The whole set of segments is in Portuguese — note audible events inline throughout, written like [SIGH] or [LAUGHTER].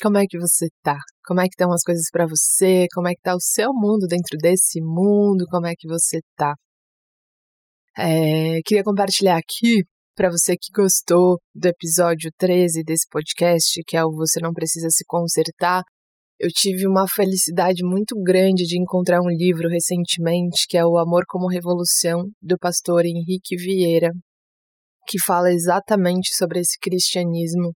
Como é que você tá? Como é que estão as coisas para você? Como é que tá o seu mundo dentro desse mundo? Como é que você tá? É, queria compartilhar aqui para você que gostou do episódio 13 desse podcast, que é o Você Não Precisa Se Consertar. Eu tive uma felicidade muito grande de encontrar um livro recentemente, que é O Amor como Revolução, do pastor Henrique Vieira, que fala exatamente sobre esse cristianismo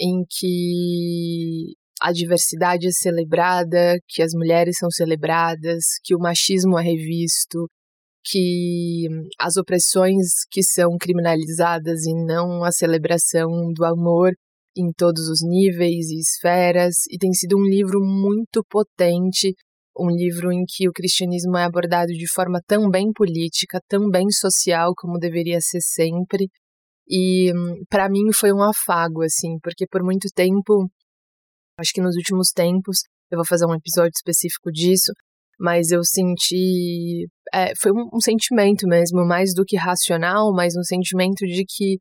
em que a diversidade é celebrada, que as mulheres são celebradas, que o machismo é revisto, que as opressões que são criminalizadas e não a celebração do amor em todos os níveis e esferas, e tem sido um livro muito potente, um livro em que o cristianismo é abordado de forma também política, também social, como deveria ser sempre, e para mim foi um afago, assim, porque por muito tempo, acho que nos últimos tempos, eu vou fazer um episódio específico disso, mas eu senti. É, foi um, um sentimento mesmo, mais do que racional, mas um sentimento de que,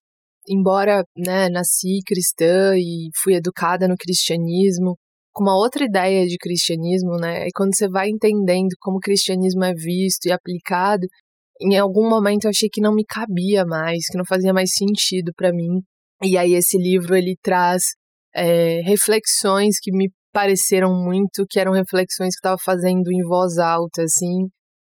embora né, nasci cristã e fui educada no cristianismo, com uma outra ideia de cristianismo, né? E quando você vai entendendo como o cristianismo é visto e aplicado, em algum momento eu achei que não me cabia mais, que não fazia mais sentido para mim. E aí esse livro ele traz é, reflexões que me pareceram muito, que eram reflexões que estava fazendo em voz alta, assim.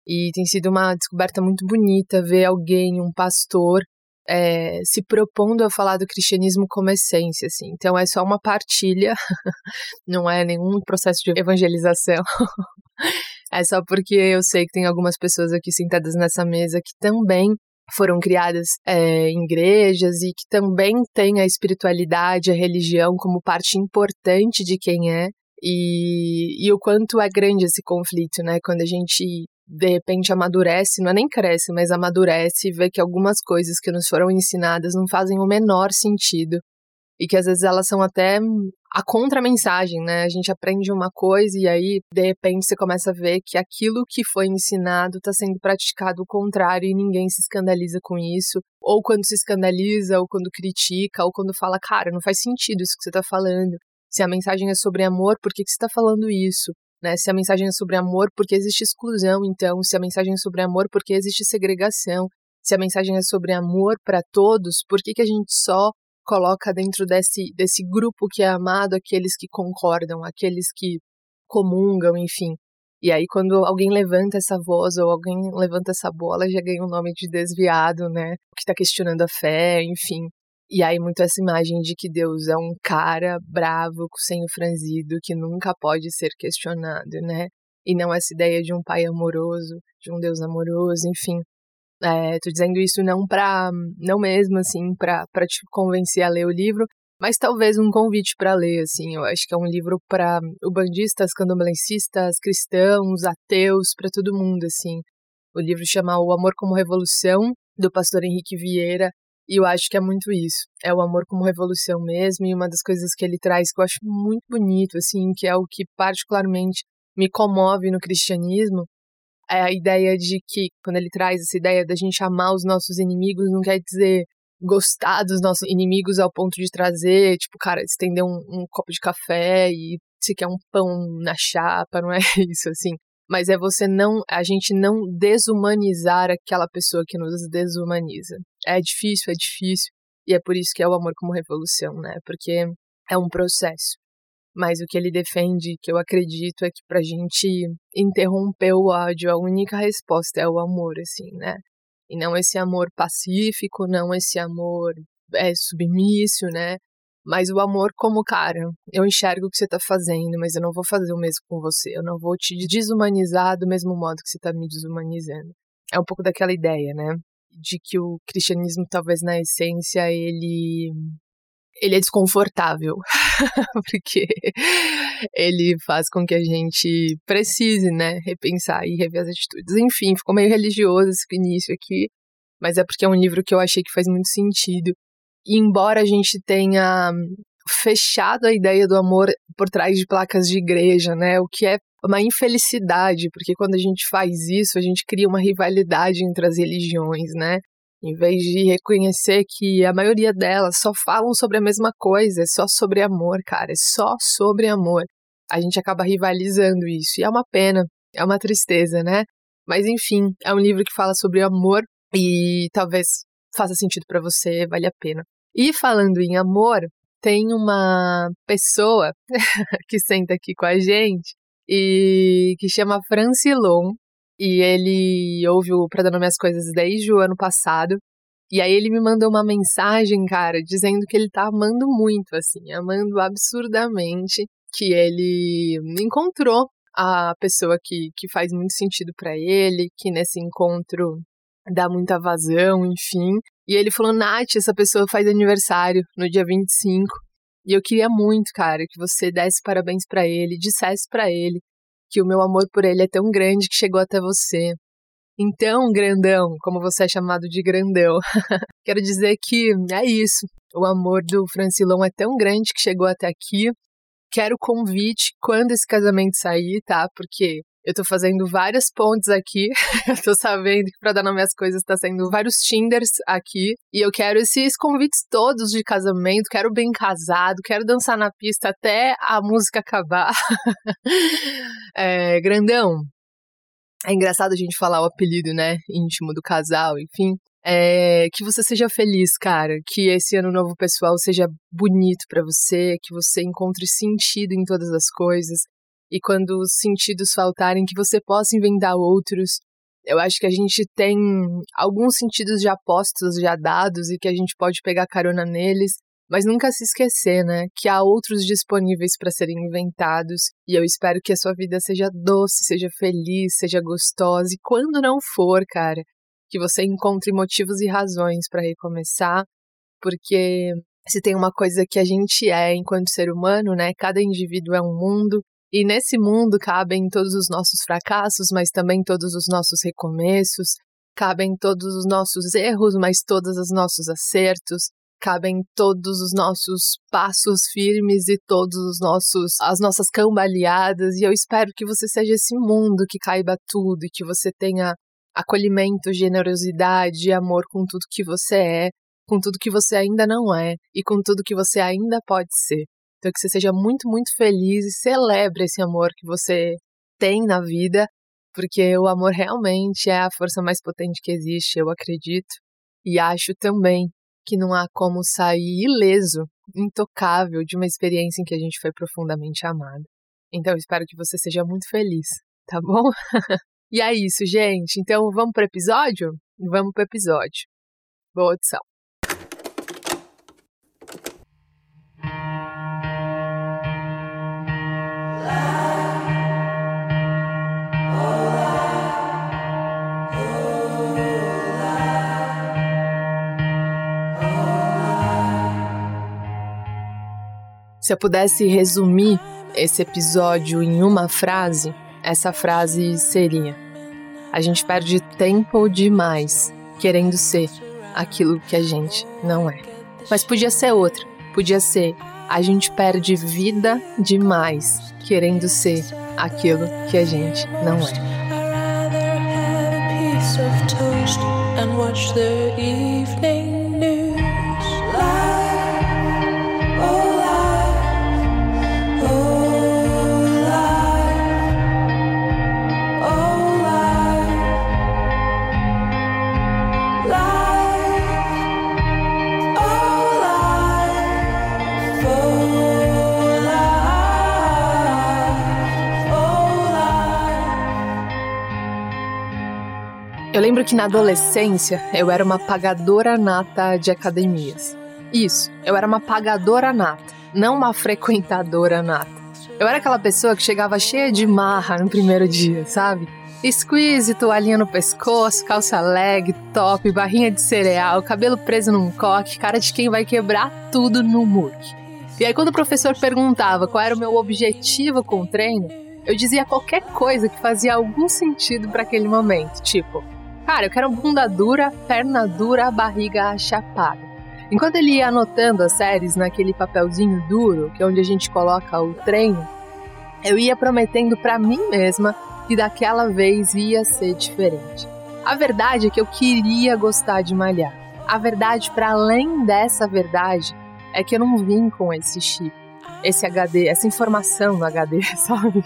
E tem sido uma descoberta muito bonita ver alguém, um pastor, é, se propondo a falar do cristianismo como essência, assim. Então é só uma partilha, [LAUGHS] não é nenhum processo de evangelização. [LAUGHS] É só porque eu sei que tem algumas pessoas aqui sentadas nessa mesa que também foram criadas é, em igrejas e que também têm a espiritualidade, a religião como parte importante de quem é. E, e o quanto é grande esse conflito, né? Quando a gente de repente amadurece, não é nem cresce, mas amadurece e vê que algumas coisas que nos foram ensinadas não fazem o menor sentido e que às vezes elas são até a contra-mensagem, né? A gente aprende uma coisa e aí, de repente, você começa a ver que aquilo que foi ensinado está sendo praticado o contrário e ninguém se escandaliza com isso. Ou quando se escandaliza, ou quando critica, ou quando fala, cara, não faz sentido isso que você está falando. Se a mensagem é sobre amor, por que, que você está falando isso? Né? Se a mensagem é sobre amor, porque existe exclusão, então. Se a mensagem é sobre amor, porque existe segregação. Se a mensagem é sobre amor para todos, por que, que a gente só coloca dentro desse, desse grupo que é amado aqueles que concordam, aqueles que comungam, enfim. E aí, quando alguém levanta essa voz ou alguém levanta essa bola, já ganha o um nome de desviado, né? Que está questionando a fé, enfim. E aí, muito essa imagem de que Deus é um cara bravo, sem o franzido, que nunca pode ser questionado, né? E não essa ideia de um pai amoroso, de um Deus amoroso, enfim. É, tô dizendo isso não para não mesmo assim para te convencer a ler o livro, mas talvez um convite para ler assim. Eu acho que é um livro para ubandistas, candomblencistas, cristãos, ateus, para todo mundo assim. O livro chama O Amor como Revolução do pastor Henrique Vieira e eu acho que é muito isso. É o amor como revolução mesmo e uma das coisas que ele traz que eu acho muito bonito assim, que é o que particularmente me comove no cristianismo, é a ideia de que, quando ele traz essa ideia da gente amar os nossos inimigos, não quer dizer gostar dos nossos inimigos ao ponto de trazer, tipo, cara, estender um, um copo de café e se quer um pão na chapa, não é [LAUGHS] isso, assim. Mas é você não, a gente não desumanizar aquela pessoa que nos desumaniza. É difícil, é difícil. E é por isso que é o amor como revolução, né? Porque é um processo. Mas o que ele defende, que eu acredito, é que pra gente interromper o ódio, a única resposta é o amor, assim, né? E não esse amor pacífico, não esse amor é, submisso, né? Mas o amor como, cara, eu enxergo o que você tá fazendo, mas eu não vou fazer o mesmo com você. Eu não vou te desumanizar do mesmo modo que você tá me desumanizando. É um pouco daquela ideia, né? De que o cristianismo, talvez na essência, ele ele é desconfortável, [LAUGHS] porque ele faz com que a gente precise, né, repensar e rever as atitudes. Enfim, ficou meio religioso esse início aqui, mas é porque é um livro que eu achei que faz muito sentido. E embora a gente tenha fechado a ideia do amor por trás de placas de igreja, né, o que é uma infelicidade, porque quando a gente faz isso, a gente cria uma rivalidade entre as religiões, né? Em vez de reconhecer que a maioria delas só falam sobre a mesma coisa, é só sobre amor, cara, é só sobre amor. A gente acaba rivalizando isso, e é uma pena, é uma tristeza, né? Mas enfim, é um livro que fala sobre amor e talvez faça sentido para você, vale a pena. E falando em amor, tem uma pessoa [LAUGHS] que senta aqui com a gente e que chama Francilon, e ele ouve o Dar Nome às Coisas desde o ano passado. E aí ele me mandou uma mensagem, cara, dizendo que ele tá amando muito, assim, amando absurdamente, que ele encontrou a pessoa que, que faz muito sentido para ele, que nesse encontro dá muita vazão, enfim. E ele falou, Nath, essa pessoa faz aniversário no dia 25. E eu queria muito, cara, que você desse parabéns para ele, dissesse para ele que o meu amor por ele é tão grande que chegou até você. Então, grandão, como você é chamado de grandão, [LAUGHS] quero dizer que é isso. O amor do Francilon é tão grande que chegou até aqui. Quero convite quando esse casamento sair, tá? Porque eu tô fazendo várias pontes aqui. [LAUGHS] eu tô sabendo que pra dar nome às coisas tá saindo vários Tinders aqui. E eu quero esses convites todos de casamento. Quero bem casado, quero dançar na pista até a música acabar. [LAUGHS] é, grandão. É engraçado a gente falar o apelido, né? Íntimo do casal, enfim. É, que você seja feliz, cara. Que esse ano novo pessoal seja bonito para você, que você encontre sentido em todas as coisas, e quando os sentidos faltarem, que você possa inventar outros. Eu acho que a gente tem alguns sentidos já postos, já dados, e que a gente pode pegar carona neles, mas nunca se esquecer, né, que há outros disponíveis para serem inventados. E eu espero que a sua vida seja doce, seja feliz, seja gostosa. E quando não for, cara, que você encontre motivos e razões para recomeçar, porque se tem uma coisa que a gente é enquanto ser humano, né, cada indivíduo é um mundo e nesse mundo cabem todos os nossos fracassos, mas também todos os nossos recomeços, cabem todos os nossos erros, mas todos os nossos acertos, cabem todos os nossos passos firmes e todos os nossos as nossas cambaleadas, e eu espero que você seja esse mundo que caiba tudo e que você tenha acolhimento, generosidade e amor com tudo que você é, com tudo que você ainda não é e com tudo que você ainda pode ser. Então, que você seja muito, muito feliz e celebre esse amor que você tem na vida, porque o amor realmente é a força mais potente que existe, eu acredito. E acho também que não há como sair ileso, intocável de uma experiência em que a gente foi profundamente amado. Então, espero que você seja muito feliz, tá bom? [LAUGHS] e é isso, gente. Então, vamos para o episódio? Vamos para o episódio. Boa audição. Se eu pudesse resumir esse episódio em uma frase, essa frase seria: A gente perde tempo demais querendo ser aquilo que a gente não é. Mas podia ser outra. Podia ser: A gente perde vida demais querendo ser aquilo que a gente não é. and watch the evening lembro que na adolescência eu era uma pagadora nata de academias. Isso, eu era uma pagadora nata, não uma frequentadora nata. Eu era aquela pessoa que chegava cheia de marra no primeiro dia, sabe? Squeeze, toalhinha no pescoço, calça leg, top, barrinha de cereal, cabelo preso num coque, cara de quem vai quebrar tudo no muque. E aí quando o professor perguntava qual era o meu objetivo com o treino, eu dizia qualquer coisa que fazia algum sentido para aquele momento, tipo, cara, eu quero bunda dura, perna dura, barriga achapada. Enquanto ele ia anotando as séries naquele papelzinho duro, que é onde a gente coloca o treino, eu ia prometendo para mim mesma que daquela vez ia ser diferente. A verdade é que eu queria gostar de malhar. A verdade, para além dessa verdade, é que eu não vim com esse chip, esse HD, essa informação no HD, [LAUGHS] sabe?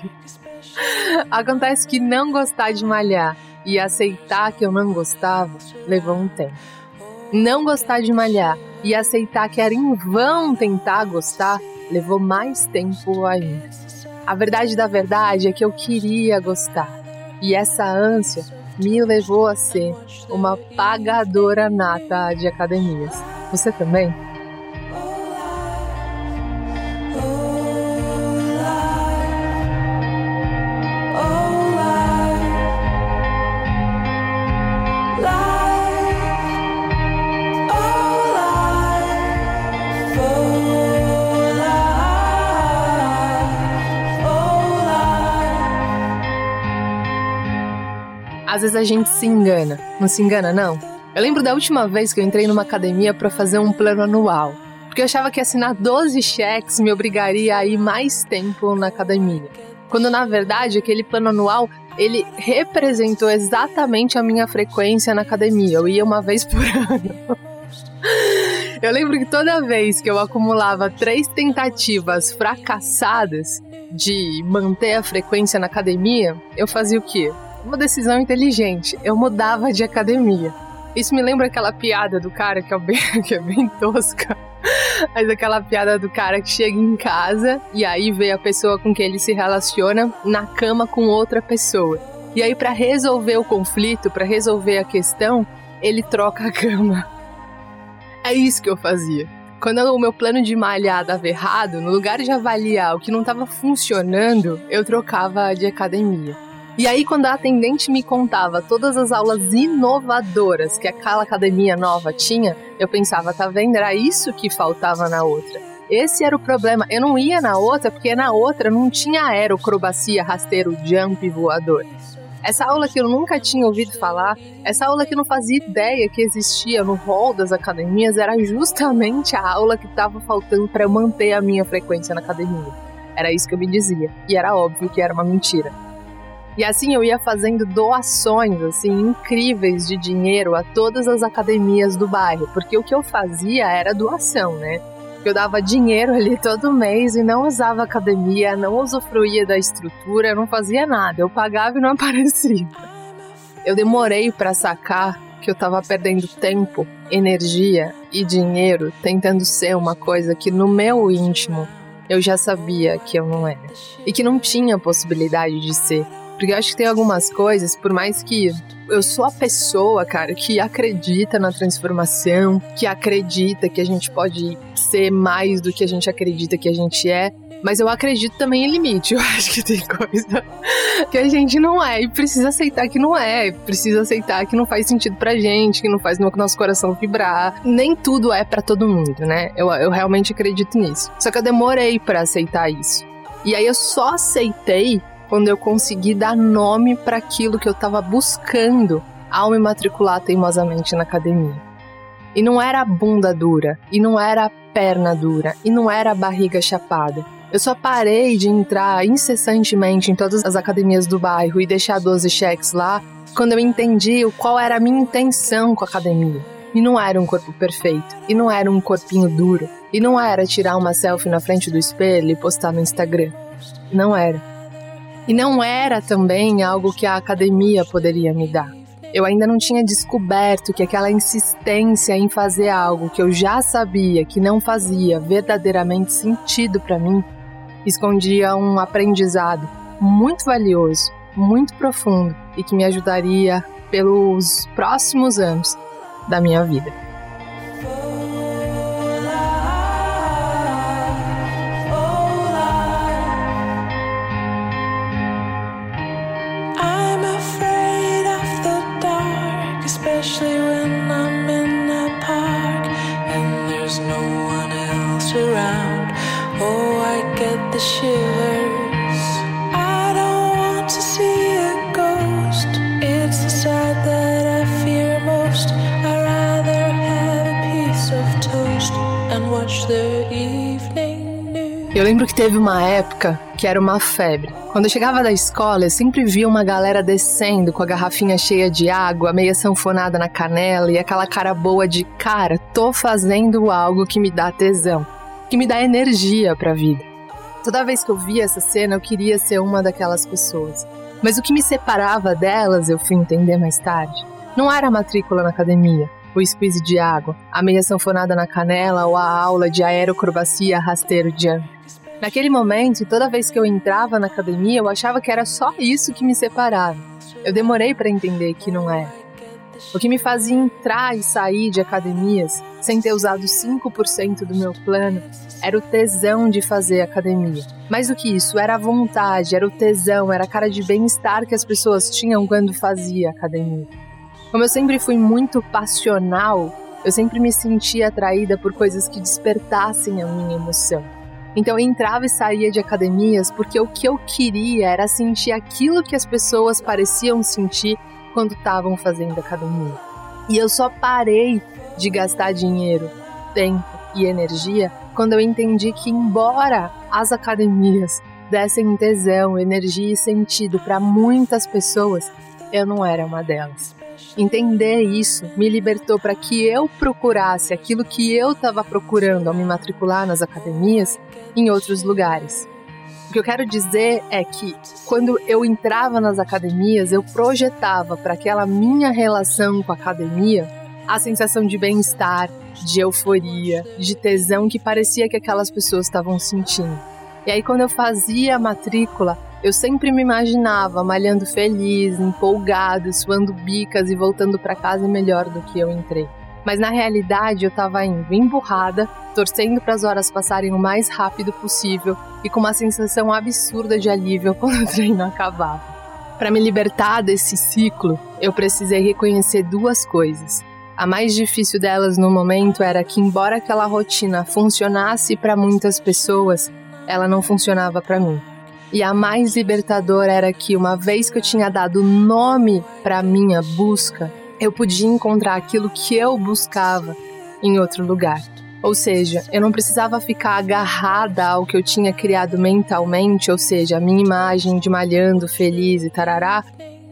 Acontece que não gostar de malhar e aceitar que eu não gostava levou um tempo. Não gostar de malhar e aceitar que era em vão tentar gostar levou mais tempo ainda. A verdade da verdade é que eu queria gostar e essa ânsia me levou a ser uma pagadora nata de academias. Você também? Às vezes a gente se engana. Não se engana, não? Eu lembro da última vez que eu entrei numa academia para fazer um plano anual. Porque eu achava que assinar 12 cheques me obrigaria a ir mais tempo na academia. Quando na verdade aquele plano anual ele representou exatamente a minha frequência na academia. Eu ia uma vez por [LAUGHS] ano. Eu lembro que toda vez que eu acumulava três tentativas fracassadas de manter a frequência na academia, eu fazia o quê? Uma decisão inteligente. Eu mudava de academia. Isso me lembra aquela piada do cara que é bem, [LAUGHS] que é bem tosca. Mas aquela piada do cara que chega em casa e aí vê a pessoa com quem ele se relaciona na cama com outra pessoa. E aí, para resolver o conflito, para resolver a questão, ele troca a cama. É isso que eu fazia. Quando o meu plano de malhar dava errado, no lugar de avaliar o que não estava funcionando, eu trocava de academia. E aí, quando a atendente me contava todas as aulas inovadoras que aquela academia nova tinha, eu pensava, tá vendo? Era isso que faltava na outra. Esse era o problema. Eu não ia na outra porque na outra não tinha aerocrobacia, rasteiro, jump voador. Essa aula que eu nunca tinha ouvido falar, essa aula que eu não fazia ideia que existia no hall das academias, era justamente a aula que estava faltando para eu manter a minha frequência na academia. Era isso que eu me dizia. E era óbvio que era uma mentira. E assim eu ia fazendo doações assim incríveis de dinheiro a todas as academias do bairro, porque o que eu fazia era doação, né? Eu dava dinheiro ali todo mês e não usava academia, não usufruía da estrutura, não fazia nada. Eu pagava e não [LAUGHS] aparecia. Eu demorei para sacar que eu estava perdendo tempo, energia e dinheiro tentando ser uma coisa que no meu íntimo eu já sabia que eu não era e que não tinha possibilidade de ser. Porque eu acho que tem algumas coisas, por mais que eu sou a pessoa, cara, que acredita na transformação, que acredita que a gente pode ser mais do que a gente acredita que a gente é. Mas eu acredito também em limite. [LAUGHS] Eu acho que tem coisa que a gente não é e precisa aceitar que não é. Precisa aceitar que não faz sentido pra gente, que não faz no nosso coração vibrar. Nem tudo é para todo mundo, né? Eu, eu realmente acredito nisso. Só que eu demorei para aceitar isso. E aí eu só aceitei quando eu consegui dar nome para aquilo que eu estava buscando ao me matricular teimosamente na academia. E não era bunda dura, e não era perna dura, e não era barriga chapada. Eu só parei de entrar incessantemente em todas as academias do bairro e deixar 12 cheques lá quando eu entendi qual era a minha intenção com a academia. E não era um corpo perfeito, e não era um corpinho duro, e não era tirar uma selfie na frente do espelho e postar no Instagram. Não era. E não era também algo que a academia poderia me dar. Eu ainda não tinha descoberto que aquela insistência em fazer algo que eu já sabia que não fazia verdadeiramente sentido para mim escondia um aprendizado muito valioso, muito profundo e que me ajudaria pelos próximos anos da minha vida. Eu lembro que teve uma época que era uma febre. Quando eu chegava da escola, eu sempre via uma galera descendo com a garrafinha cheia de água, meia sanfonada na canela e aquela cara boa de cara, tô fazendo algo que me dá tesão, que me dá energia pra vida. Toda vez que eu via essa cena, eu queria ser uma daquelas pessoas. Mas o que me separava delas, eu fui entender mais tarde, não era a matrícula na academia, o squeeze de água, a meia sanfonada na canela ou a aula de aerocrobacia rasteiro jump. Naquele momento, toda vez que eu entrava na academia, eu achava que era só isso que me separava. Eu demorei para entender que não é. O que me fazia entrar e sair de academias sem ter usado 5% do meu plano era o tesão de fazer academia. Mais do que isso, era a vontade, era o tesão, era a cara de bem-estar que as pessoas tinham quando fazia academia. Como eu sempre fui muito passional, eu sempre me sentia atraída por coisas que despertassem a minha emoção. Então eu entrava e saía de academias porque o que eu queria era sentir aquilo que as pessoas pareciam sentir quando estavam fazendo academia. E eu só parei de gastar dinheiro, tempo e energia quando eu entendi que, embora as academias dessem tesão, energia e sentido para muitas pessoas, eu não era uma delas. Entender isso me libertou para que eu procurasse aquilo que eu estava procurando ao me matricular nas academias em outros lugares. O que eu quero dizer é que quando eu entrava nas academias, eu projetava para aquela minha relação com a academia a sensação de bem-estar, de euforia, de tesão que parecia que aquelas pessoas estavam sentindo. E aí, quando eu fazia a matrícula, eu sempre me imaginava malhando feliz, empolgado, suando bicas e voltando para casa melhor do que eu entrei. Mas na realidade eu estava indo emburrada, torcendo para as horas passarem o mais rápido possível e com uma sensação absurda de alívio [LAUGHS] quando o treino acabava. Para me libertar desse ciclo, eu precisei reconhecer duas coisas. A mais difícil delas no momento era que, embora aquela rotina funcionasse para muitas pessoas, ela não funcionava para mim. E a mais libertadora era que, uma vez que eu tinha dado nome para minha busca, eu podia encontrar aquilo que eu buscava em outro lugar. Ou seja, eu não precisava ficar agarrada ao que eu tinha criado mentalmente, ou seja, a minha imagem de malhando, feliz e tarará,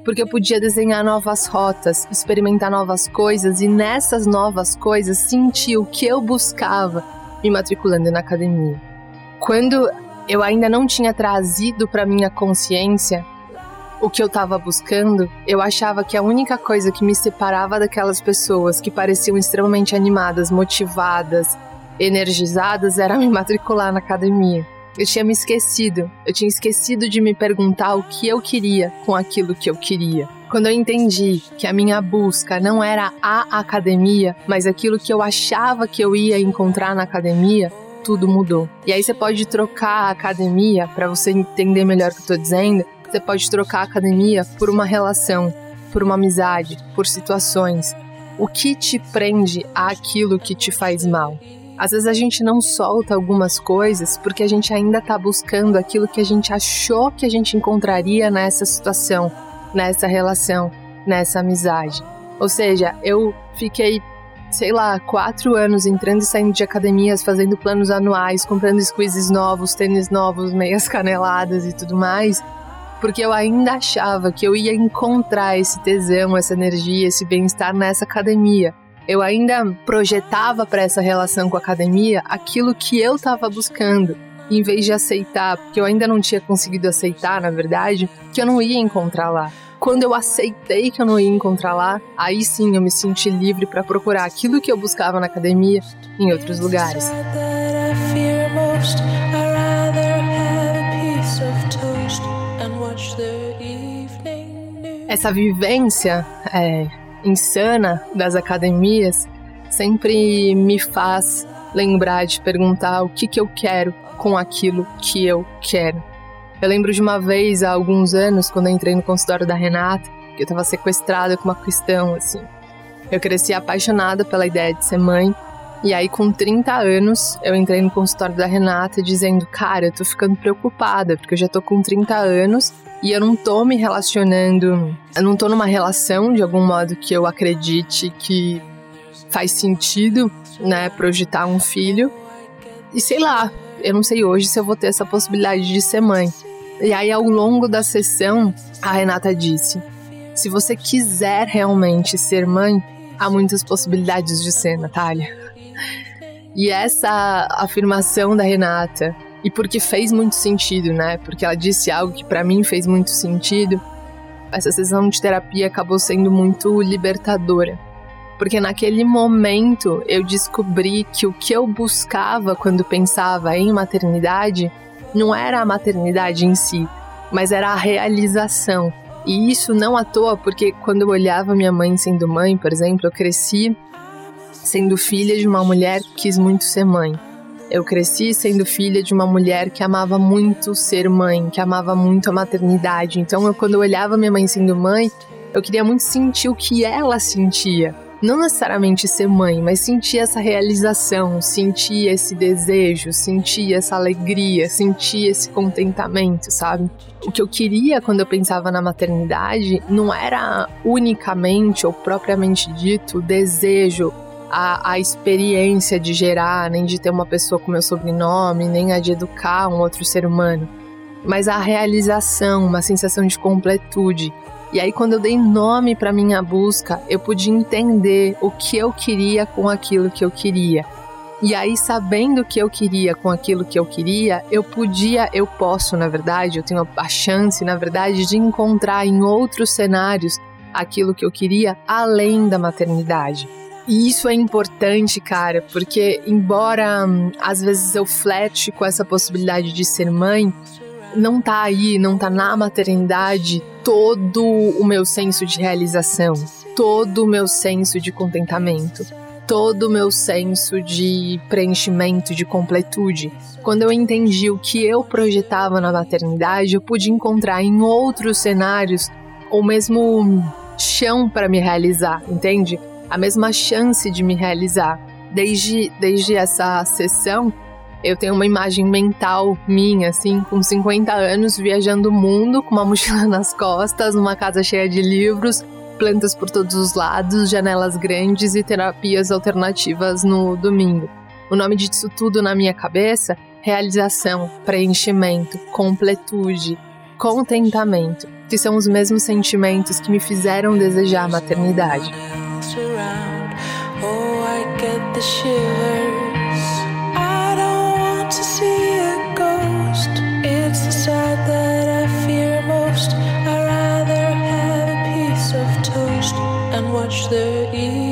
porque eu podia desenhar novas rotas, experimentar novas coisas e nessas novas coisas sentir o que eu buscava me matriculando na academia. Quando eu ainda não tinha trazido para minha consciência o que eu estava buscando, eu achava que a única coisa que me separava daquelas pessoas que pareciam extremamente animadas, motivadas, energizadas era me matricular na academia. Eu tinha me esquecido, eu tinha esquecido de me perguntar o que eu queria com aquilo que eu queria. Quando eu entendi que a minha busca não era a academia, mas aquilo que eu achava que eu ia encontrar na academia, tudo mudou. E aí você pode trocar a academia, para você entender melhor o que eu tô dizendo, você pode trocar a academia por uma relação, por uma amizade, por situações. O que te prende àquilo que te faz mal? Às vezes a gente não solta algumas coisas porque a gente ainda está buscando aquilo que a gente achou que a gente encontraria nessa situação, nessa relação, nessa amizade. Ou seja, eu fiquei sei lá, quatro anos entrando e saindo de academias, fazendo planos anuais, comprando squeezes novos, tênis novos, meias caneladas e tudo mais, porque eu ainda achava que eu ia encontrar esse tesão, essa energia, esse bem-estar nessa academia. Eu ainda projetava para essa relação com a academia aquilo que eu estava buscando, em vez de aceitar, porque eu ainda não tinha conseguido aceitar, na verdade, que eu não ia encontrar lá quando eu aceitei que eu não ia encontrar lá, aí sim eu me senti livre para procurar aquilo que eu buscava na academia em outros lugares. Essa vivência é, insana das academias sempre me faz lembrar de perguntar o que, que eu quero com aquilo que eu quero. Eu lembro de uma vez, há alguns anos, quando eu entrei no consultório da Renata, que eu estava sequestrada com uma questão, assim. Eu cresci apaixonada pela ideia de ser mãe, e aí, com 30 anos, eu entrei no consultório da Renata dizendo: Cara, eu tô ficando preocupada, porque eu já tô com 30 anos e eu não tô me relacionando, eu não tô numa relação de algum modo que eu acredite que faz sentido, né, projetar um filho. E sei lá, eu não sei hoje se eu vou ter essa possibilidade de ser mãe. E aí, ao longo da sessão, a Renata disse: se você quiser realmente ser mãe, há muitas possibilidades de ser, Natália. E essa afirmação da Renata, e porque fez muito sentido, né? Porque ela disse algo que para mim fez muito sentido. Essa sessão de terapia acabou sendo muito libertadora. Porque naquele momento eu descobri que o que eu buscava quando pensava em maternidade não era a maternidade em si, mas era a realização. E isso não à toa, porque quando eu olhava minha mãe sendo mãe, por exemplo, eu cresci sendo filha de uma mulher que quis muito ser mãe. Eu cresci sendo filha de uma mulher que amava muito ser mãe, que amava muito a maternidade. Então, eu, quando eu olhava minha mãe sendo mãe, eu queria muito sentir o que ela sentia não necessariamente ser mãe, mas sentir essa realização, sentir esse desejo, sentir essa alegria, sentir esse contentamento, sabe? O que eu queria quando eu pensava na maternidade não era unicamente ou propriamente dito o desejo, a, a experiência de gerar, nem de ter uma pessoa com meu sobrenome, nem a de educar um outro ser humano, mas a realização, uma sensação de completude e aí, quando eu dei nome para minha busca, eu pude entender o que eu queria com aquilo que eu queria. E aí, sabendo o que eu queria com aquilo que eu queria, eu podia, eu posso, na verdade, eu tenho a chance, na verdade, de encontrar em outros cenários aquilo que eu queria além da maternidade. E isso é importante, cara, porque embora hum, às vezes eu flete com essa possibilidade de ser mãe, não tá aí, não tá na maternidade todo o meu senso de realização, todo o meu senso de contentamento, todo o meu senso de preenchimento, de completude. Quando eu entendi o que eu projetava na maternidade, eu pude encontrar em outros cenários o mesmo chão para me realizar, entende? A mesma chance de me realizar. Desde, desde essa sessão, eu tenho uma imagem mental minha, assim, com 50 anos, viajando o mundo com uma [LAUGHS] mochila nas costas, numa casa cheia de livros, plantas por todos os lados, janelas grandes e terapias alternativas no domingo. O nome disso tudo na minha cabeça: realização, preenchimento, completude, contentamento, que são os mesmos sentimentos que me fizeram desejar a maternidade. Oh, watch the evening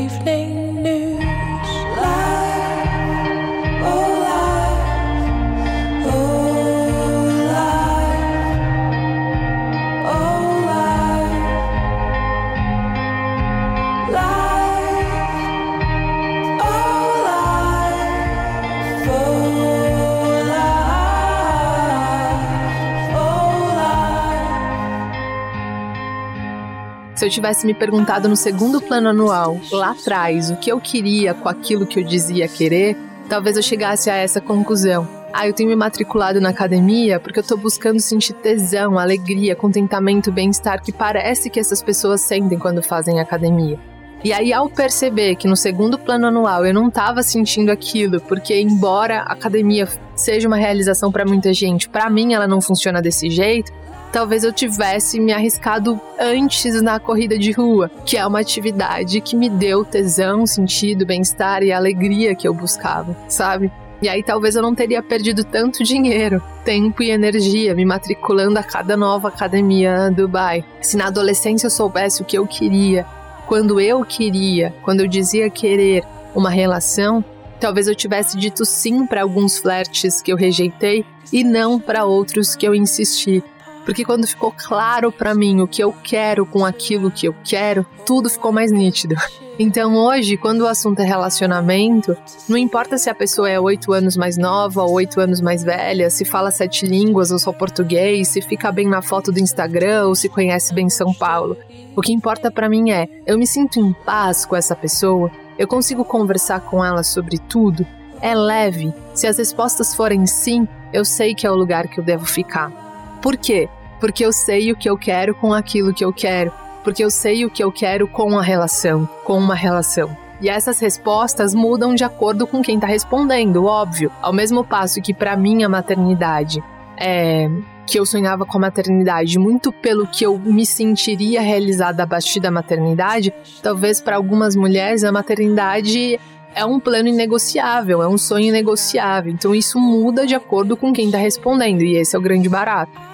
Se eu tivesse me perguntado no segundo plano anual, lá atrás, o que eu queria com aquilo que eu dizia querer, talvez eu chegasse a essa conclusão. Ah, eu tenho me matriculado na academia porque eu tô buscando sentir tesão, alegria, contentamento, bem-estar que parece que essas pessoas sentem quando fazem academia. E aí, ao perceber que no segundo plano anual eu não estava sentindo aquilo, porque embora a academia seja uma realização para muita gente, para mim ela não funciona desse jeito, talvez eu tivesse me arriscado antes na corrida de rua, que é uma atividade que me deu tesão, sentido, bem-estar e alegria que eu buscava, sabe? E aí talvez eu não teria perdido tanto dinheiro, tempo e energia me matriculando a cada nova academia Dubai. Se na adolescência eu soubesse o que eu queria, quando eu queria, quando eu dizia querer uma relação, talvez eu tivesse dito sim para alguns flertes que eu rejeitei e não para outros que eu insisti. Porque quando ficou claro para mim o que eu quero com aquilo que eu quero, tudo ficou mais nítido. [LAUGHS] Então hoje, quando o assunto é relacionamento, não importa se a pessoa é oito anos mais nova ou oito anos mais velha, se fala sete línguas ou só português, se fica bem na foto do Instagram ou se conhece bem São Paulo. O que importa para mim é, eu me sinto em paz com essa pessoa, eu consigo conversar com ela sobre tudo, é leve. Se as respostas forem sim, eu sei que é o lugar que eu devo ficar. Por quê? Porque eu sei o que eu quero com aquilo que eu quero. Porque eu sei o que eu quero com a relação, com uma relação. E essas respostas mudam de acordo com quem está respondendo, óbvio. Ao mesmo passo que para mim a maternidade é que eu sonhava com a maternidade muito pelo que eu me sentiria realizada a partir da maternidade, talvez para algumas mulheres a maternidade é um plano inegociável, é um sonho inegociável. Então isso muda de acordo com quem está respondendo, e esse é o grande barato.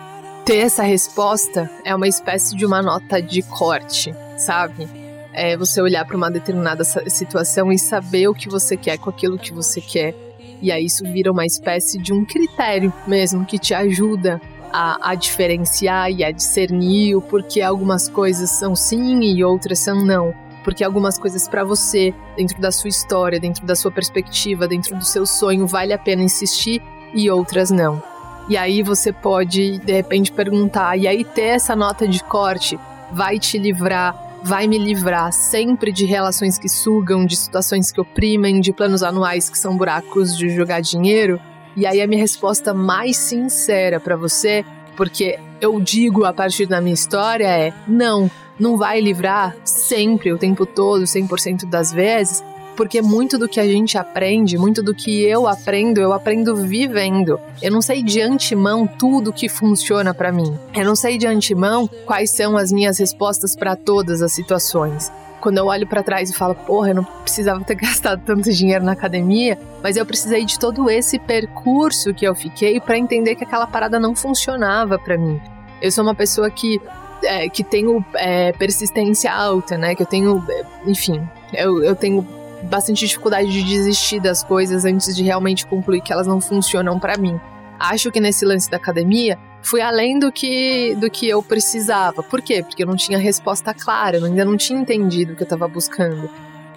Ter essa resposta é uma espécie de uma nota de corte, sabe? É você olhar para uma determinada situação e saber o que você quer com aquilo que você quer. E aí isso vira uma espécie de um critério mesmo que te ajuda a, a, diferenciar e a discernir o porquê algumas coisas são sim e outras são não porque algumas coisas para você, dentro da sua história, dentro da sua perspectiva, dentro do seu sonho, vale a pena insistir e outras não. E aí você pode, de repente, perguntar, e aí ter essa nota de corte vai te livrar, vai me livrar sempre de relações que sugam, de situações que oprimem, de planos anuais que são buracos de jogar dinheiro? E aí a minha resposta mais sincera para você, porque eu digo a partir da minha história é: não, não vai livrar sempre, o tempo todo, 100% das vezes, porque muito do que a gente aprende, muito do que eu aprendo, eu aprendo vivendo. Eu não sei de antemão tudo que funciona para mim. Eu não sei de antemão quais são as minhas respostas para todas as situações. Quando eu olho para trás e falo, porra, eu não precisava ter [LAUGHS] gastado tanto dinheiro na academia, mas eu precisei de todo esse percurso que eu fiquei para entender que aquela parada não funcionava para mim. Eu sou uma pessoa que é, que tenho é, persistência alta, né? Que eu tenho, enfim, eu, eu tenho bastante dificuldade de desistir das coisas antes de realmente concluir que elas não funcionam para mim. Acho que nesse lance da academia fui além do que do que eu precisava. Por quê? Porque eu não tinha resposta clara, eu ainda não tinha entendido o que eu estava buscando.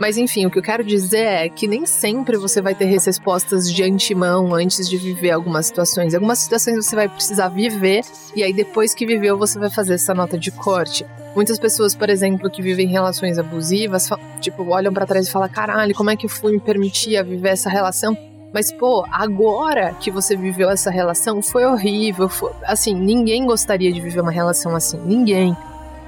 Mas enfim, o que eu quero dizer é que nem sempre você vai ter respostas de antemão antes de viver algumas situações. Algumas situações você vai precisar viver e aí depois que viveu você vai fazer essa nota de corte. Muitas pessoas, por exemplo, que vivem relações abusivas, tipo, olham para trás e falam: "Caralho, como é que eu fui me permitir a viver essa relação?" Mas, pô, agora que você viveu essa relação, foi horrível. Foi... Assim, ninguém gostaria de viver uma relação assim. Ninguém.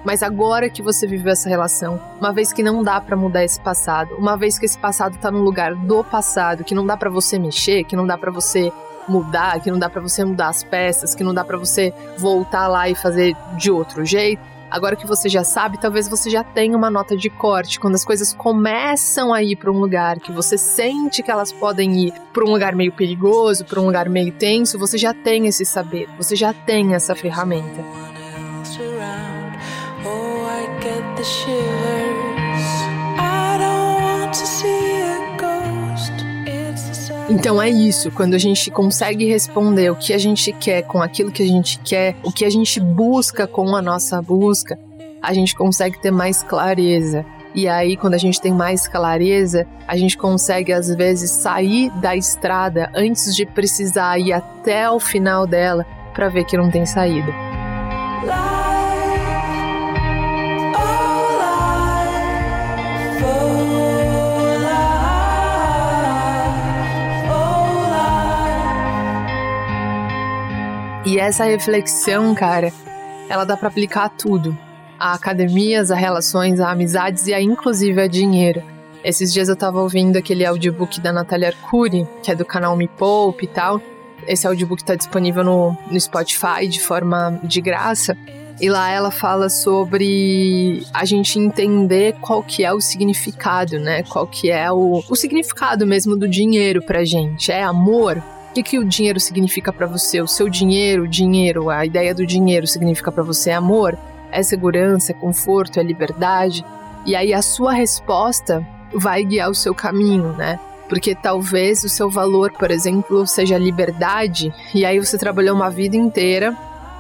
Mas agora que você viveu essa relação, uma vez que não dá para mudar esse passado, uma vez que esse passado tá no lugar do passado, que não dá para você mexer, que não dá para você mudar, que não dá para você mudar as peças, que não dá para você voltar lá e fazer de outro jeito. Agora que você já sabe, talvez você já tenha uma nota de corte. Quando as coisas começam a ir para um lugar que você sente que elas podem ir para um lugar meio perigoso, para um lugar meio tenso, você já tem esse saber, você já tem essa ferramenta. Então é isso, quando a gente consegue responder o que a gente quer com aquilo que a gente quer, o que a gente busca com a nossa busca, a gente consegue ter mais clareza. E aí, quando a gente tem mais clareza, a gente consegue às vezes sair da estrada antes de precisar ir até o final dela para ver que não tem saída. E essa reflexão, cara, ela dá para aplicar a tudo. A academias, a relações, a amizades e a inclusive a dinheiro. Esses dias eu tava ouvindo aquele audiobook da Natália Arcuri, que é do canal Me Poupe e tal. Esse audiobook tá disponível no, no Spotify de forma de graça. E lá ela fala sobre a gente entender qual que é o significado, né? Qual que é o, o significado mesmo do dinheiro pra gente. É amor? O que, que o dinheiro significa para você? O seu dinheiro, o dinheiro, a ideia do dinheiro significa para você amor? É segurança, é conforto, é liberdade? E aí a sua resposta vai guiar o seu caminho, né? Porque talvez o seu valor, por exemplo, seja liberdade, e aí você trabalhou uma vida inteira,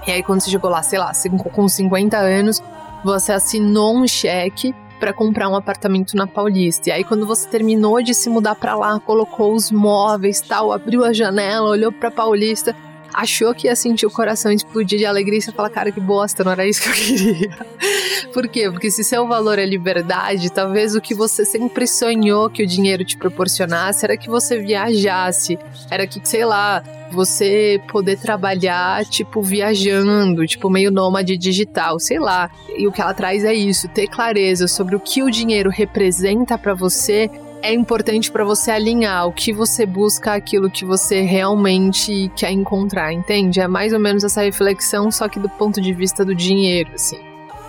e aí quando você chegou lá, sei lá, com 50 anos, você assinou um cheque para comprar um apartamento na Paulista. E aí quando você terminou de se mudar para lá, colocou os móveis, tal, abriu a janela, olhou para Paulista, achou que ia sentir o coração explodir de alegria e você fala, cara, que bosta, não era isso que eu queria. [LAUGHS] Por quê? Porque se seu valor é liberdade, talvez o que você sempre sonhou que o dinheiro te proporcionasse era que você viajasse, era que, sei lá, você poder trabalhar, tipo, viajando, tipo, meio nômade digital, sei lá. E o que ela traz é isso, ter clareza sobre o que o dinheiro representa para você é importante para você alinhar o que você busca aquilo que você realmente quer encontrar, entende? É mais ou menos essa reflexão, só que do ponto de vista do dinheiro, assim.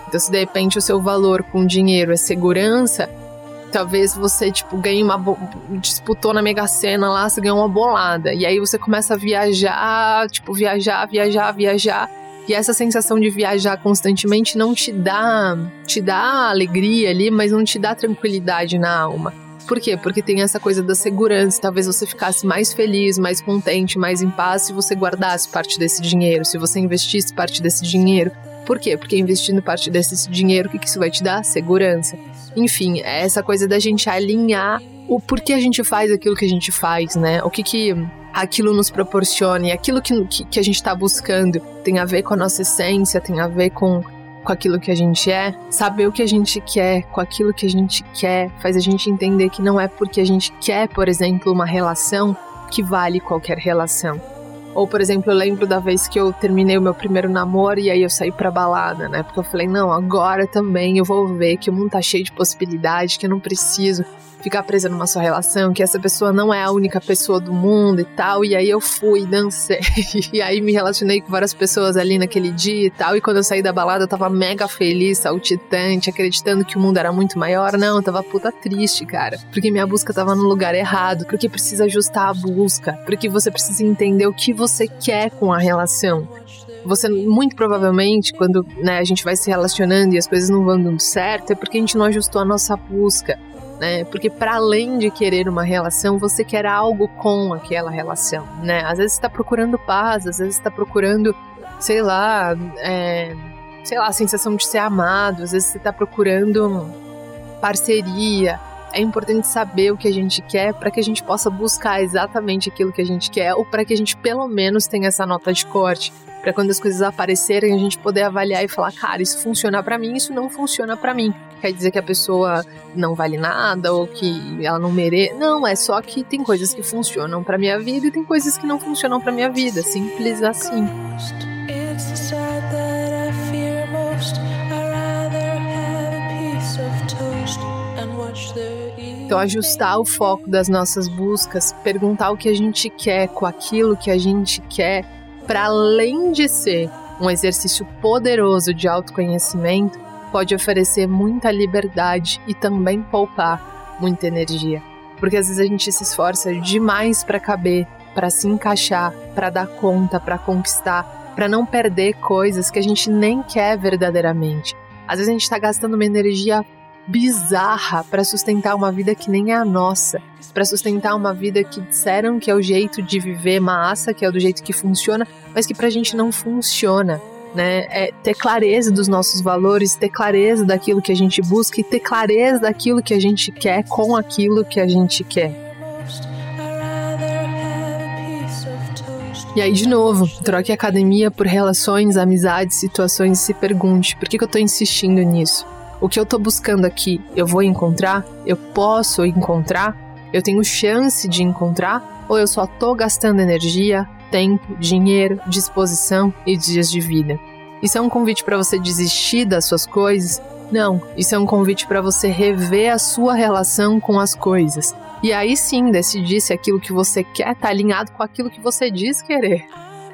Então, se de repente o seu valor com dinheiro é segurança, talvez você, tipo, ganhe uma. disputou na Mega Sena lá, você ganhou uma bolada. E aí você começa a viajar, tipo, viajar, viajar, viajar. E essa sensação de viajar constantemente não te dá. te dá alegria ali, mas não te dá tranquilidade na alma. Por quê? Porque tem essa coisa da segurança. Talvez você ficasse mais feliz, mais contente, mais em paz se você guardasse parte desse dinheiro, se você investisse parte desse dinheiro. Por quê? Porque investindo parte desse dinheiro, o que isso vai te dar? Segurança. Enfim, é essa coisa da gente alinhar o porquê a gente faz aquilo que a gente faz, né? O que que aquilo nos proporciona e aquilo que, que, que a gente está buscando tem a ver com a nossa essência, tem a ver com, com aquilo que a gente é. Saber o que a gente quer com aquilo que a gente quer faz a gente entender que não é porque a gente quer, por exemplo, uma relação que vale qualquer relação. Ou, por exemplo, eu lembro da vez que eu terminei o meu primeiro namoro e aí eu saí pra balada, né? Porque eu falei, não, agora também eu vou ver que o mundo tá cheio de possibilidades, que eu não preciso ficar presa numa só relação, que essa pessoa não é a única pessoa do mundo e tal. E aí eu fui, dancei. [LAUGHS] e aí me relacionei com várias pessoas ali naquele dia e tal. E quando eu saí da balada, eu tava mega feliz, saltitante, acreditando que o mundo era muito maior. Não, eu tava puta triste, cara. Porque minha busca tava no lugar errado. Porque precisa ajustar a busca. Porque você precisa entender o que você quer com a relação você muito provavelmente quando né, a gente vai se relacionando e as coisas não vão dando certo é porque a gente não ajustou a nossa busca né? Porque para além de querer uma relação, você quer algo com aquela relação, né? Às vezes está procurando paz, às vezes está procurando, sei lá, é, sei lá, a sensação de ser amado, às vezes você está procurando parceria. É importante saber o que a gente quer para que a gente possa buscar exatamente aquilo que a gente quer ou para que a gente pelo menos tenha essa nota de corte para quando as coisas aparecerem a gente poder avaliar e falar, cara, isso funciona para mim, isso não funciona para mim. Quer dizer que a pessoa não vale nada ou que ela não merece. Não, é só que tem coisas que funcionam para minha vida e tem coisas que não funcionam para minha vida, simples assim. Então, ajustar o foco das nossas buscas, perguntar o que a gente quer com aquilo que a gente quer, para além de ser um exercício poderoso de autoconhecimento, pode oferecer muita liberdade e também poupar muita energia. Porque às vezes a gente se esforça demais para caber, para se encaixar, para dar conta, para conquistar, para não perder coisas que a gente nem quer verdadeiramente. Às vezes a gente está gastando uma energia bizarra para sustentar uma vida que nem é a nossa, para sustentar uma vida que disseram que é o jeito de viver massa, que é do jeito que funciona, mas que pra gente não funciona. Né? É ter clareza dos nossos valores, ter clareza daquilo que a gente busca e ter clareza daquilo que a gente quer com aquilo que a gente quer. E aí, de novo, troque academia por relações, amizades, situações e se pergunte: por que, que eu tô insistindo nisso? O que eu tô buscando aqui, eu vou encontrar? Eu posso encontrar? Eu tenho chance de encontrar? Ou eu só tô gastando energia, tempo, dinheiro, disposição e dias de vida? Isso é um convite para você desistir das suas coisas? Não, isso é um convite para você rever a sua relação com as coisas. E aí sim decidir se aquilo que você quer está alinhado com aquilo que você diz querer.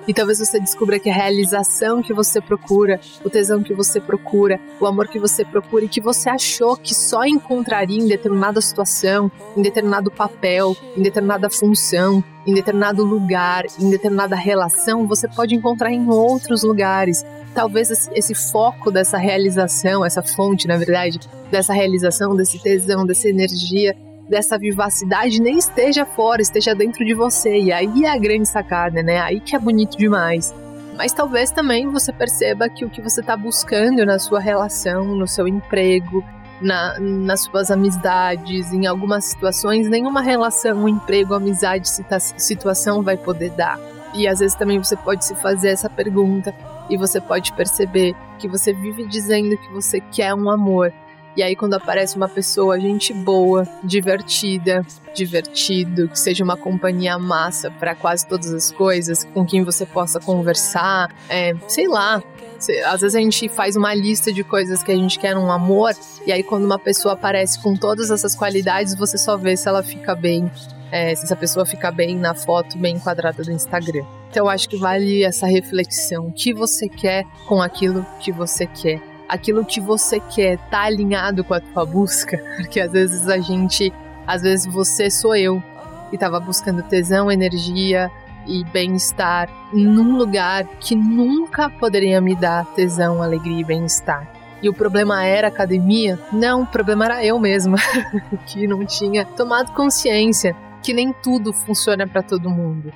E talvez você descubra que a realização que você procura, o tesão que você procura, o amor que você procura e que você achou que só encontraria em determinada situação, em determinado papel, em determinada função, em determinado lugar, em determinada relação, você pode encontrar em outros lugares. Talvez esse foco dessa realização, essa fonte, na verdade, dessa realização, desse tesão, dessa energia, dessa vivacidade nem esteja fora, esteja dentro de você. E aí é a grande sacada, né? Aí que é bonito demais. Mas talvez também você perceba que o que você está buscando na sua relação, no seu emprego, na, nas suas amizades, em algumas situações, nenhuma relação, emprego, amizade, situação vai poder dar. E às vezes também você pode se fazer essa pergunta: e você pode perceber que você vive dizendo que você quer um amor. E aí, quando aparece uma pessoa, gente boa, divertida, divertido, que seja uma companhia massa para quase todas as coisas, com quem você possa conversar, é, sei lá. Às vezes a gente faz uma lista de coisas que a gente quer num amor, e aí quando uma pessoa aparece com todas essas qualidades, você só vê se ela fica bem, é, se essa pessoa fica bem na foto, bem enquadrada do Instagram. Então acho que vale essa reflexão. O que você quer com aquilo que você quer? Aquilo que você quer tá alinhado com a tua busca? Porque às vezes a gente, às vezes você sou eu que estava buscando tesão, energia e bem-estar num lugar que nunca poderia me dar tesão, alegria e bem-estar. E o problema era academia? Não, o problema era eu mesma, [LAUGHS] que não tinha tomado consciência que nem tudo funciona para todo mundo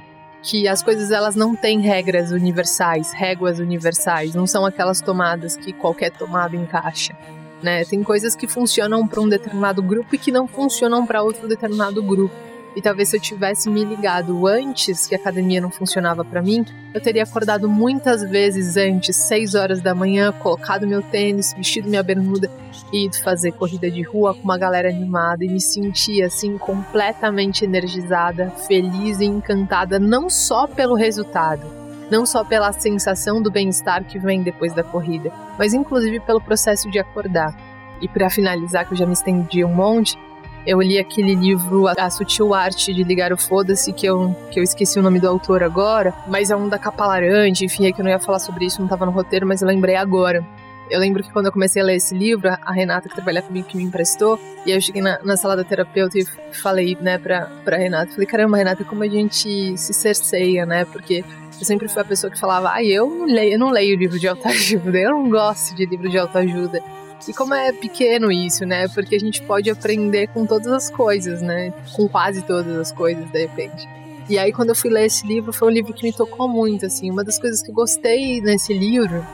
que as coisas elas não têm regras universais, réguas universais, não são aquelas tomadas que qualquer tomada encaixa. Né? Tem coisas que funcionam para um determinado grupo e que não funcionam para outro determinado grupo. E talvez se eu tivesse me ligado antes que a academia não funcionava para mim, eu teria acordado muitas vezes antes, 6 horas da manhã, colocado meu tênis, vestido minha bermuda e ido fazer corrida de rua com uma galera animada e me sentia assim completamente energizada, feliz e encantada não só pelo resultado, não só pela sensação do bem-estar que vem depois da corrida, mas inclusive pelo processo de acordar. E para finalizar, que eu já me estendi um monte, eu li aquele livro A Sutil Arte de Ligar o Foda-se, que eu, que eu esqueci o nome do autor agora, mas é um da capa laranja, enfim, é que eu não ia falar sobre isso, não estava no roteiro, mas eu lembrei agora. Eu lembro que quando eu comecei a ler esse livro, a Renata, que trabalha comigo, que me emprestou, e eu cheguei na, na sala da terapeuta e falei, né, pra, pra Renata, falei, caramba, Renata, como a gente se cerceia, né, porque eu sempre fui a pessoa que falava, ah, eu não leio, eu não leio livro de autoajuda, eu não gosto de livro de autoajuda. E como é pequeno isso, né? Porque a gente pode aprender com todas as coisas, né? Com quase todas as coisas, de repente. E aí, quando eu fui ler esse livro, foi um livro que me tocou muito, assim. Uma das coisas que eu gostei nesse livro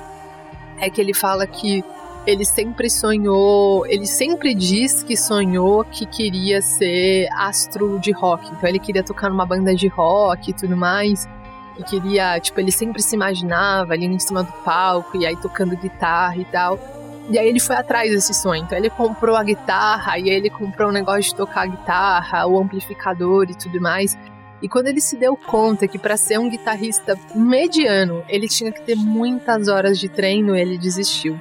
é que ele fala que ele sempre sonhou, ele sempre diz que sonhou que queria ser astro de rock. Então ele queria tocar numa banda de rock e tudo mais. E queria, tipo, ele sempre se imaginava ali em cima do palco e aí tocando guitarra e tal. E aí ele foi atrás desse sonho. Então ele comprou a guitarra, e aí ele comprou um negócio de tocar a guitarra, o amplificador e tudo mais. E quando ele se deu conta que para ser um guitarrista mediano, ele tinha que ter muitas horas de treino, ele desistiu.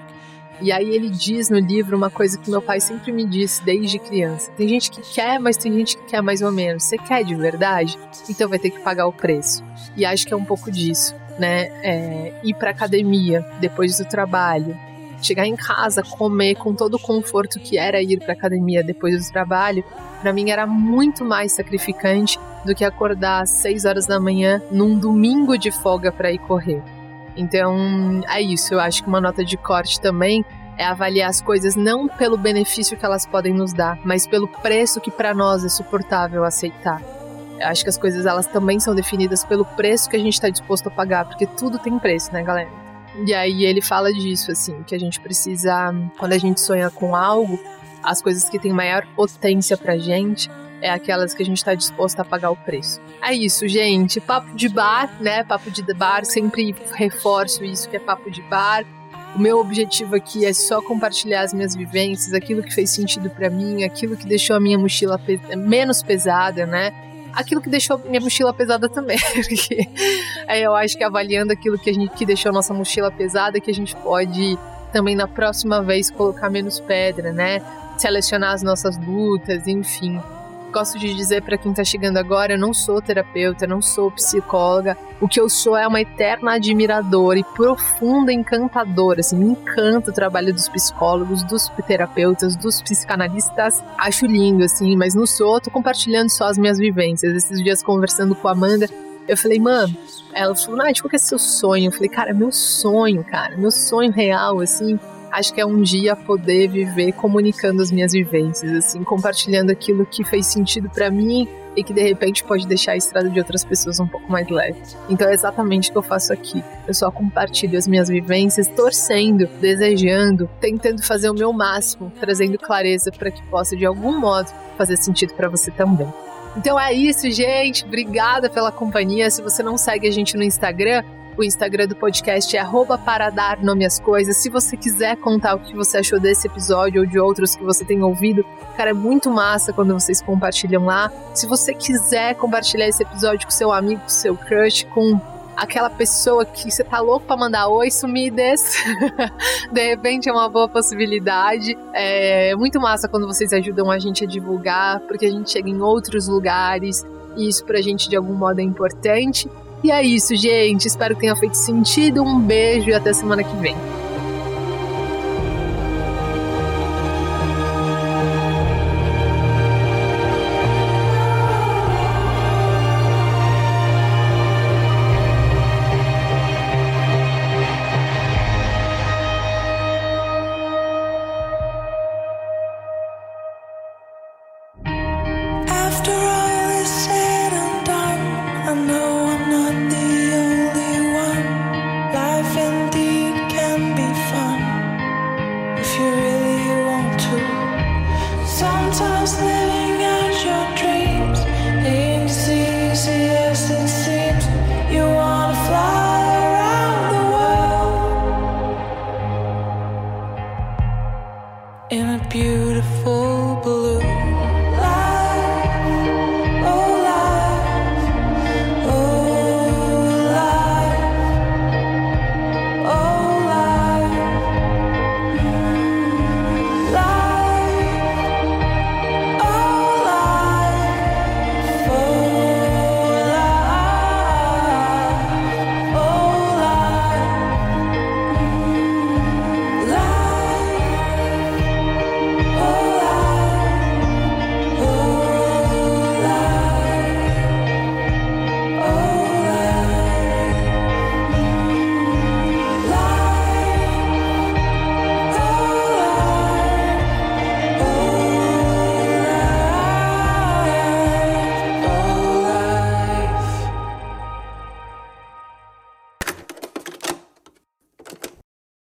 E aí ele diz no livro uma coisa que meu pai sempre me disse desde criança. Tem gente que quer, mas tem gente que quer mais ou menos. Você quer de verdade? Então vai ter que pagar o preço. E acho que é um pouco disso, né? É, ir para academia depois do trabalho, chegar em casa, comer com todo o conforto que era ir para academia depois do trabalho, para mim era muito mais sacrificante do que acordar às 6 horas da manhã num domingo de folga para ir correr. Então, é isso, eu acho que uma nota de corte também é avaliar as coisas não pelo benefício que elas podem nos dar, mas pelo preço que para nós é suportável aceitar. Eu acho que as coisas elas também são definidas pelo preço que a gente está disposto a pagar, porque tudo tem preço, né, galera? E aí ele fala disso, assim, que a gente precisa, quando a gente sonha com algo, as coisas que têm maior potência pra gente é aquelas que a gente tá disposto a pagar o preço. É isso, gente. Papo de bar, né? Papo de bar, sempre reforço isso que é papo de bar. O meu objetivo aqui é só compartilhar as minhas vivências, aquilo que fez sentido para mim, aquilo que deixou a minha mochila menos pesada, né? Aquilo que deixou minha mochila pesada também. [LAUGHS] Porque é, eu acho que avaliando aquilo que, a gente, que deixou nossa mochila pesada, que a gente pode também na próxima vez colocar menos pedra, né? Selecionar as nossas lutas, enfim gosto de dizer para quem está chegando agora, eu não sou terapeuta, não sou psicóloga. O que eu sou é uma eterna admiradora e profunda encantadora. Assim, me encanta o trabalho dos psicólogos, dos terapeutas, dos psicanalistas. Acho lindo, assim, mas não sou. Tô compartilhando só as minhas vivências. Esses dias conversando com a Amanda, eu falei, mano, ela falou, Nath, qual que é seu sonho? Eu falei, cara, meu sonho, cara, meu sonho real, assim, acho que é um dia poder viver comunicando as minhas vivências, assim, compartilhando aquilo que fez sentido para mim e que de repente pode deixar a estrada de outras pessoas um pouco mais leve. Então é exatamente o que eu faço aqui. Eu só compartilho as minhas vivências, torcendo, desejando, tentando fazer o meu máximo, trazendo clareza para que possa de algum modo fazer sentido para você também. Então é isso, gente. Obrigada pela companhia. Se você não segue a gente no Instagram, O Instagram do podcast é para dar nome às coisas. Se você quiser contar o que você achou desse episódio ou de outros que você tem ouvido, cara, é muito massa quando vocês compartilham lá. Se você quiser compartilhar esse episódio com seu amigo, com seu crush, com aquela pessoa que você tá louco pra mandar oi, sumidas. [LAUGHS] de repente é uma boa possibilidade. É muito massa quando vocês ajudam a gente a divulgar, porque a gente chega em outros lugares e isso pra gente de algum modo é importante. E é isso, gente. Espero que tenha feito sentido. Um beijo e até semana que vem.